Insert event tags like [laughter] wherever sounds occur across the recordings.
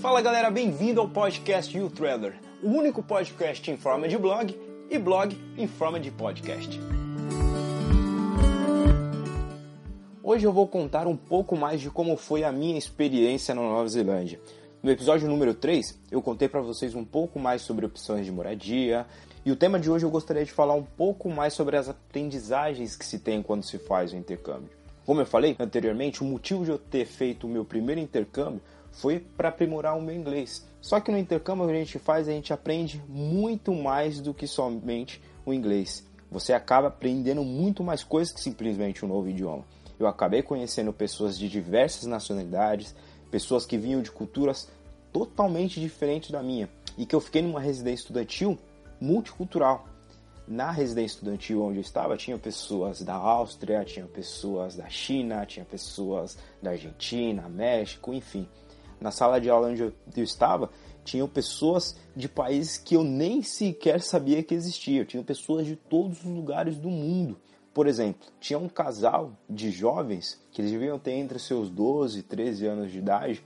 Fala galera, bem-vindo ao podcast You Traveler, o único podcast em forma de blog e blog em forma de podcast. Hoje eu vou contar um pouco mais de como foi a minha experiência na Nova Zelândia. No episódio número 3, eu contei para vocês um pouco mais sobre opções de moradia, e o tema de hoje eu gostaria de falar um pouco mais sobre as aprendizagens que se tem quando se faz o intercâmbio. Como eu falei anteriormente, o motivo de eu ter feito o meu primeiro intercâmbio foi para aprimorar o meu inglês. Só que no intercâmbio que a gente faz, a gente aprende muito mais do que somente o inglês. Você acaba aprendendo muito mais coisas que simplesmente um novo idioma. Eu acabei conhecendo pessoas de diversas nacionalidades, pessoas que vinham de culturas totalmente diferentes da minha, e que eu fiquei numa residência estudantil multicultural. Na residência estudantil onde eu estava, tinha pessoas da Áustria, tinha pessoas da China, tinha pessoas da Argentina, México, enfim. Na sala de aula onde eu estava, tinham pessoas de países que eu nem sequer sabia que existiam. Tinham pessoas de todos os lugares do mundo. Por exemplo, tinha um casal de jovens que eles deviam ter entre seus 12 e 13 anos de idade,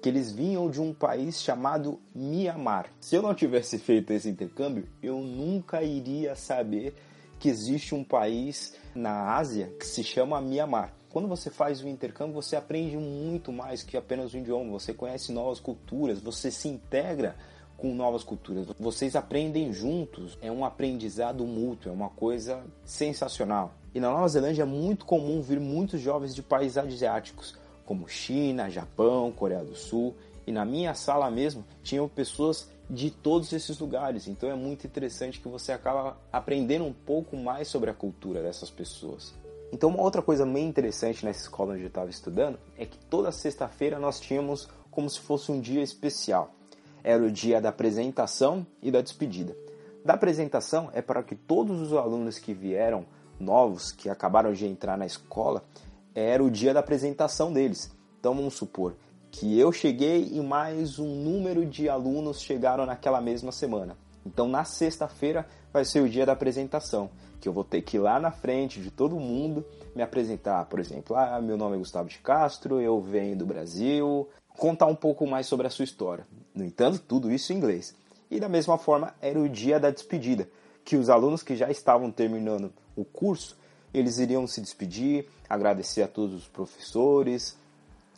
que eles vinham de um país chamado Mianmar. Se eu não tivesse [laughs] feito esse intercâmbio, eu nunca iria saber que existe um país na Ásia que se chama Mianmar. Quando você faz o intercâmbio, você aprende muito mais que apenas o idioma, você conhece novas culturas, você se integra com novas culturas. Vocês aprendem juntos, é um aprendizado mútuo, é uma coisa sensacional. E na Nova Zelândia é muito comum vir muitos jovens de países asiáticos, como China, Japão, Coreia do Sul. E na minha sala mesmo tinham pessoas de todos esses lugares. Então é muito interessante que você acaba aprendendo um pouco mais sobre a cultura dessas pessoas. Então uma outra coisa bem interessante nessa escola onde eu estava estudando é que toda sexta-feira nós tínhamos como se fosse um dia especial era o dia da apresentação e da despedida. Da apresentação é para que todos os alunos que vieram novos, que acabaram de entrar na escola, era o dia da apresentação deles. Então vamos supor que eu cheguei e mais um número de alunos chegaram naquela mesma semana. Então na sexta-feira vai ser o dia da apresentação, que eu vou ter que ir lá na frente de todo mundo me apresentar, por exemplo, ah, meu nome é Gustavo de Castro, eu venho do Brasil, contar um pouco mais sobre a sua história. No entanto, tudo isso em inglês. E da mesma forma, era o dia da despedida, que os alunos que já estavam terminando o curso, eles iriam se despedir, agradecer a todos os professores,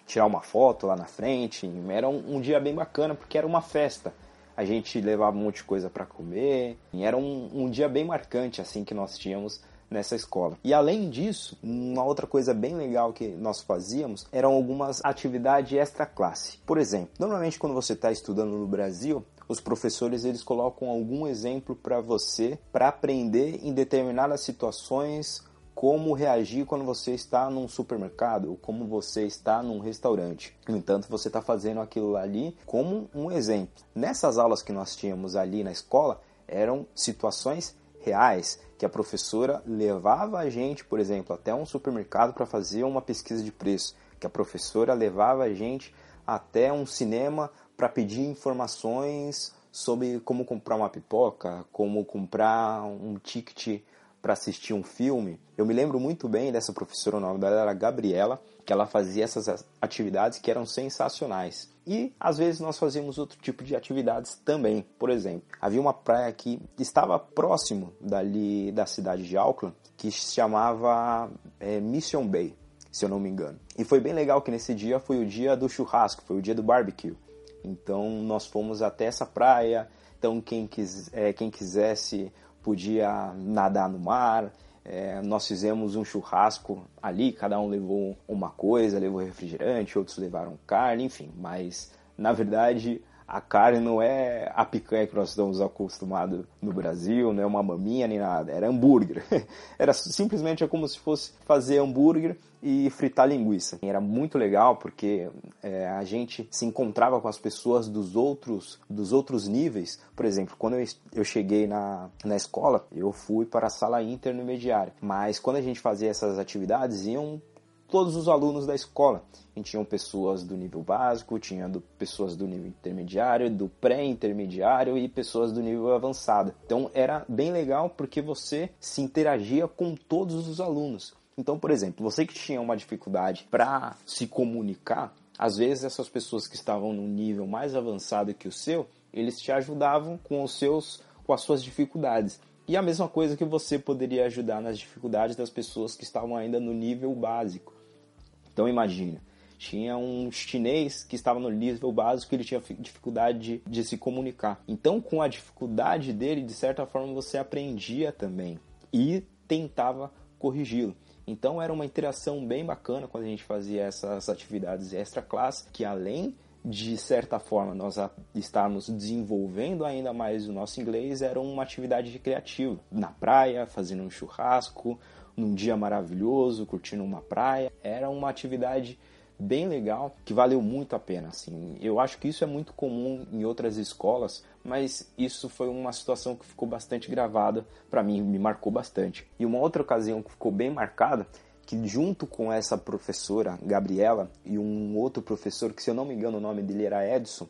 tirar uma foto lá na frente. Era um, um dia bem bacana porque era uma festa. A gente levava um monte de coisa para comer. Era um, um dia bem marcante assim que nós tínhamos nessa escola. E além disso, uma outra coisa bem legal que nós fazíamos eram algumas atividades extra classe. Por exemplo, normalmente quando você está estudando no Brasil, os professores eles colocam algum exemplo para você para aprender em determinadas situações como reagir quando você está num supermercado ou como você está num restaurante. No entanto, você está fazendo aquilo ali como um exemplo. Nessas aulas que nós tínhamos ali na escola, eram situações reais que a professora levava a gente, por exemplo, até um supermercado para fazer uma pesquisa de preço, que a professora levava a gente até um cinema para pedir informações sobre como comprar uma pipoca, como comprar um ticket para assistir um filme. Eu me lembro muito bem dessa professora, o nome dela era Gabriela, que ela fazia essas atividades que eram sensacionais. E às vezes nós fazíamos outro tipo de atividades também. Por exemplo, havia uma praia que estava próximo dali da cidade de Auckland, que se chamava é, Mission Bay, se eu não me engano. E foi bem legal que nesse dia foi o dia do churrasco, foi o dia do barbecue. Então nós fomos até essa praia. Então quem, quis, é, quem quisesse podia nadar no mar. É, nós fizemos um churrasco ali, cada um levou uma coisa, levou refrigerante, outros levaram carne, enfim. Mas na verdade a carne não é a picanha que nós estamos acostumados no Brasil, não é uma maminha nem nada, era hambúrguer. [laughs] Era simplesmente é como se fosse fazer hambúrguer e fritar linguiça. Era muito legal porque é, a gente se encontrava com as pessoas dos outros, dos outros níveis. Por exemplo, quando eu, eu cheguei na, na escola, eu fui para a sala intermediária. Mas quando a gente fazia essas atividades, iam todos os alunos da escola. E tinham pessoas do nível básico, tinha do, pessoas do nível intermediário, do pré-intermediário e pessoas do nível avançado. Então era bem legal porque você se interagia com todos os alunos. Então, por exemplo, você que tinha uma dificuldade para se comunicar, Às vezes essas pessoas que estavam num nível mais avançado que o seu, eles te ajudavam com os seus com as suas dificuldades. E a mesma coisa que você poderia ajudar nas dificuldades das pessoas que estavam ainda no nível básico. Então imagina, tinha um chinês que estava no nível básico e ele tinha dificuldade de, de se comunicar. Então, com a dificuldade dele, de certa forma você aprendia também e tentava corrigi-lo. Então era uma interação bem bacana quando a gente fazia essas atividades extra classe, que além de certa forma nós estarmos desenvolvendo ainda mais o nosso inglês, era uma atividade criativa. Na praia, fazendo um churrasco, num dia maravilhoso, curtindo uma praia. Era uma atividade bem legal que valeu muito a pena. Assim, eu acho que isso é muito comum em outras escolas, mas isso foi uma situação que ficou bastante gravada para mim, me marcou bastante. E uma outra ocasião que ficou bem marcada que junto com essa professora, Gabriela, e um outro professor, que se eu não me engano o nome dele era Edson,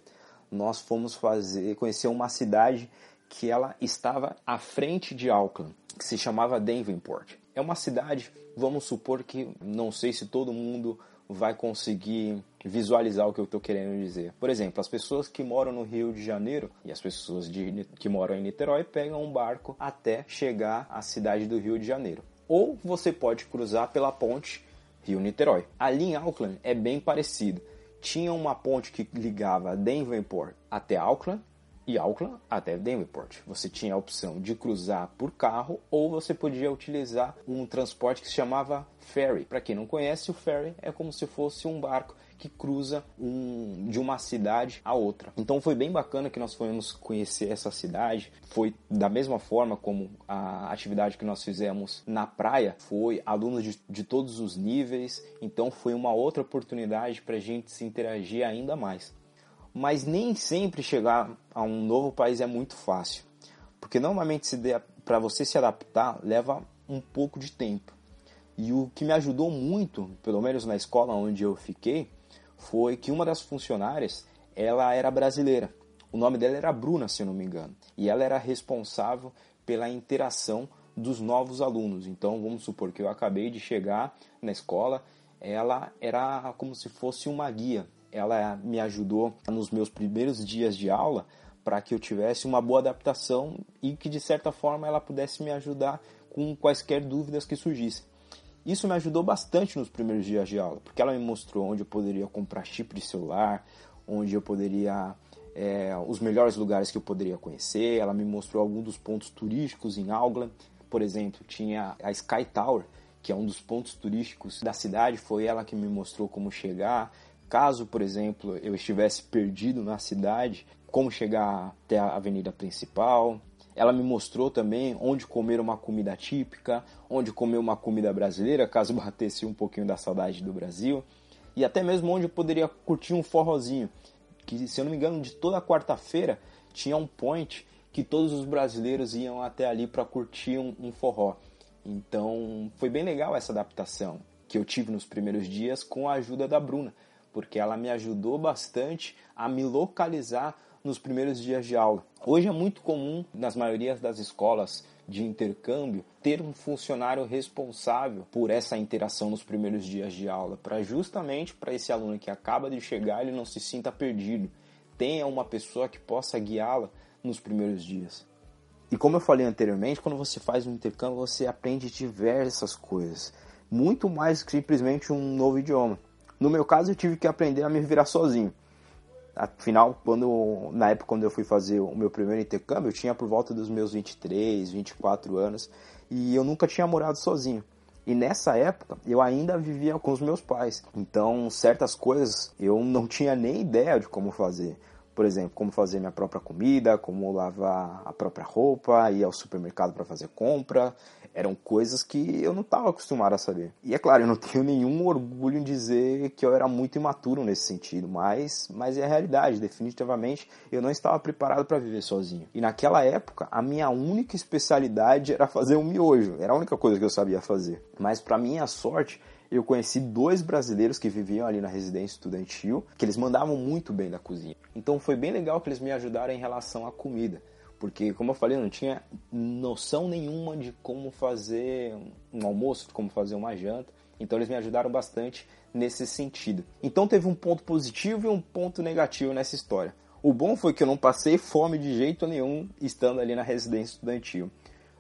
nós fomos fazer, conhecer uma cidade que ela estava à frente de Auckland, que se chamava Davenport. É uma cidade, vamos supor que, não sei se todo mundo vai conseguir visualizar o que eu estou querendo dizer. Por exemplo, as pessoas que moram no Rio de Janeiro e as pessoas de, que moram em Niterói pegam um barco até chegar à cidade do Rio de Janeiro ou você pode cruzar pela ponte Rio-Niterói. Ali em Auckland é bem parecido. Tinha uma ponte que ligava Denverport até Auckland e Auckland até Denverport. Você tinha a opção de cruzar por carro ou você podia utilizar um transporte que se chamava ferry. Para quem não conhece, o ferry é como se fosse um barco que cruza um, de uma cidade a outra. Então foi bem bacana que nós fomos conhecer essa cidade. Foi da mesma forma como a atividade que nós fizemos na praia. Foi alunos de, de todos os níveis. Então foi uma outra oportunidade para a gente se interagir ainda mais. Mas nem sempre chegar a um novo país é muito fácil, porque normalmente para você se adaptar leva um pouco de tempo. E o que me ajudou muito, pelo menos na escola onde eu fiquei, foi que uma das funcionárias, ela era brasileira. O nome dela era Bruna, se eu não me engano. E ela era responsável pela interação dos novos alunos. Então, vamos supor que eu acabei de chegar na escola, ela era como se fosse uma guia. Ela me ajudou nos meus primeiros dias de aula para que eu tivesse uma boa adaptação e que de certa forma ela pudesse me ajudar com quaisquer dúvidas que surgissem. Isso me ajudou bastante nos primeiros dias de aula, porque ela me mostrou onde eu poderia comprar chip de celular, onde eu poderia é, os melhores lugares que eu poderia conhecer. Ela me mostrou alguns dos pontos turísticos em Auckland. Por exemplo, tinha a Sky Tower, que é um dos pontos turísticos da cidade. Foi ela que me mostrou como chegar. Caso, por exemplo, eu estivesse perdido na cidade, como chegar até a avenida principal. Ela me mostrou também onde comer uma comida típica, onde comer uma comida brasileira, caso [laughs] batesse um pouquinho da saudade do Brasil, e até mesmo onde eu poderia curtir um forrozinho, que se eu não me engano, de toda quarta-feira tinha um point que todos os brasileiros iam até ali para curtir um, um forró. Então foi bem legal essa adaptação que eu tive nos primeiros dias com a ajuda da Bruna, porque ela me ajudou bastante a me localizar nos primeiros dias de aula. Hoje é muito comum, nas maiorias das escolas de intercâmbio, ter um funcionário responsável por essa interação nos primeiros dias de aula, para justamente para esse aluno que acaba de chegar ele não se sinta perdido, tenha uma pessoa que possa guiá-la nos primeiros dias. E como eu falei anteriormente, quando você faz um intercâmbio, você aprende diversas coisas, muito mais que simplesmente um novo idioma. No meu caso, eu tive que aprender a me virar sozinho. Afinal, quando, na época quando eu fui fazer o meu primeiro intercâmbio, eu tinha por volta dos meus 23, 24 anos e eu nunca tinha morado sozinho. E nessa época eu ainda vivia com os meus pais. Então, certas coisas eu não tinha nem ideia de como fazer. Por exemplo, como fazer minha própria comida, como lavar a própria roupa, ir ao supermercado para fazer compra eram coisas que eu não estava acostumado a saber. E é claro, eu não [laughs] tenho nenhum orgulho em dizer que eu era muito imaturo nesse sentido, mas, mas é a realidade. Definitivamente, eu não estava preparado para viver sozinho. E naquela época, a minha única especialidade era fazer um miojo. Era a única coisa que eu sabia fazer. Mas, para minha sorte, eu conheci dois brasileiros que viviam ali na residência estudantil, que eles mandavam muito bem da cozinha. Então foi bem legal que eles me ajudaram em relação à comida. Porque, como eu falei, eu não tinha noção nenhuma de como fazer um almoço, de como fazer uma janta. Então eles me ajudaram bastante nesse sentido. Então teve um ponto positivo e um ponto negativo nessa história. O bom foi que eu não passei fome de jeito nenhum estando ali na residência estudantil.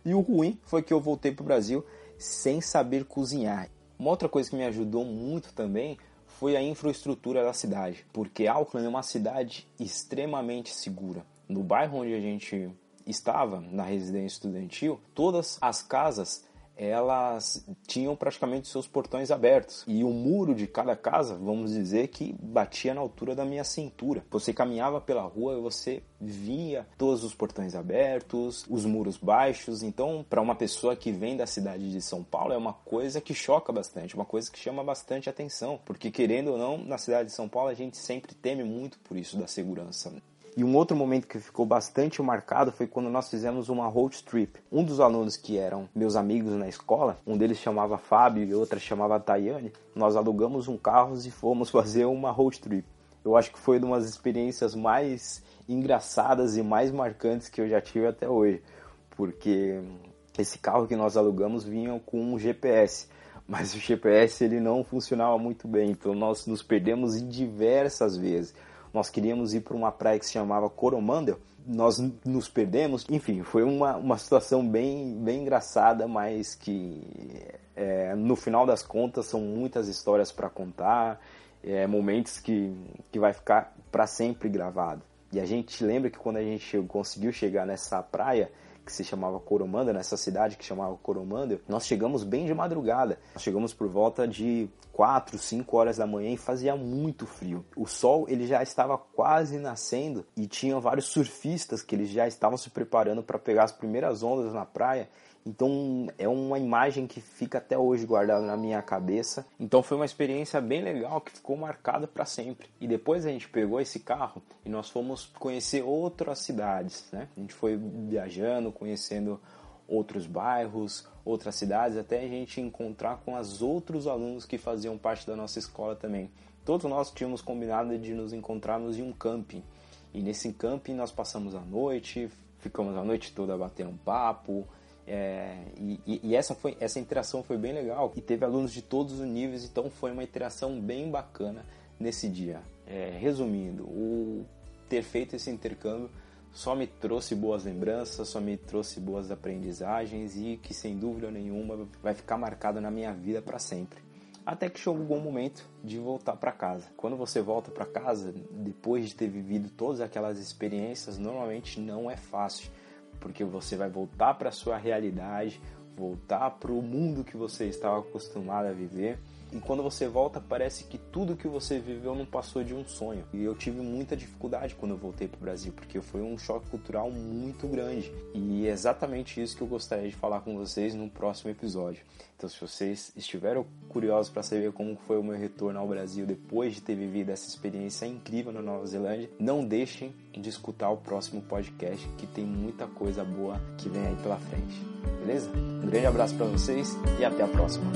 E o ruim foi que eu voltei para o Brasil sem saber cozinhar. Uma outra coisa que me ajudou muito também foi a infraestrutura da cidade, porque Auckland é uma cidade extremamente segura. No bairro onde a gente estava, na residência estudantil, todas as casas elas tinham praticamente seus portões abertos e o muro de cada casa, vamos dizer que batia na altura da minha cintura. Você caminhava pela rua e você via todos os portões abertos, os muros baixos. Então, para uma pessoa que vem da cidade de São Paulo, é uma coisa que choca bastante, uma coisa que chama bastante atenção, porque querendo ou não, na cidade de São Paulo a gente sempre teme muito por isso da segurança. E um outro momento que ficou bastante marcado foi quando nós fizemos uma road trip. Um dos alunos que eram meus amigos na escola, um deles chamava Fábio e outra chamava Tayane, nós alugamos um carro e fomos [laughs] fazer uma road trip. Eu acho que foi uma das experiências mais engraçadas e mais marcantes que eu já tive até hoje, porque esse carro que nós alugamos vinha com um GPS, mas o GPS ele não funcionava muito bem, então nós nos perdemos diversas vezes nós queríamos ir para uma praia que se chamava Coromandel, nós nos perdemos, enfim, foi uma, uma situação bem, bem engraçada, mas que é, no final das contas são muitas histórias para contar, é, momentos que, que vai ficar para sempre gravado. E a gente lembra que quando a gente conseguiu chegar nessa praia, que se chamava Coromanda, nessa cidade que chamava Coromanda, nós chegamos bem de madrugada. Nós chegamos por volta de 4, 5 horas da manhã e fazia muito frio. O sol ele já estava quase nascendo e tinha vários surfistas que eles já estavam se preparando para pegar as primeiras ondas na praia então é uma imagem que fica até hoje guardada na minha cabeça. Então foi uma experiência bem legal que ficou marcada para sempre. E depois a gente pegou esse carro e nós fomos conhecer outras cidades, né? A gente foi viajando, conhecendo outros bairros, outras cidades, até a gente encontrar com os outros alunos que faziam parte da nossa escola também. Todos nós tínhamos combinado de nos encontrarmos em um camping. E nesse camping nós passamos a noite, ficamos a noite toda batendo um papo, é, e, e, essa, foi, essa interação foi bem legal e teve alunos de todos os níveis, então foi uma interação bem bacana nesse dia. É, resumindo, o ter feito esse intercâmbio só me trouxe boas lembranças, só me trouxe boas aprendizagens e que sem dúvida nenhuma vai ficar marcado na minha vida para sempre. Até que chegou o momento de voltar para casa. Quando você volta para casa, depois de ter vivido todas aquelas experiências, normalmente não é fácil porque você vai voltar para sua realidade, voltar para o mundo que você estava acostumado a viver. E quando você volta, parece que tudo que você viveu não passou de um sonho. E eu tive muita dificuldade quando eu voltei para o Brasil, porque foi um choque cultural muito grande. E é exatamente isso que eu gostaria de falar com vocês no próximo episódio. Então, se vocês estiveram curiosos para saber como foi o meu retorno ao Brasil depois de ter vivido essa experiência incrível na Nova Zelândia, não deixem de escutar o próximo podcast, que tem muita coisa boa que vem aí pela frente. Beleza? Um grande abraço para vocês e até a próxima.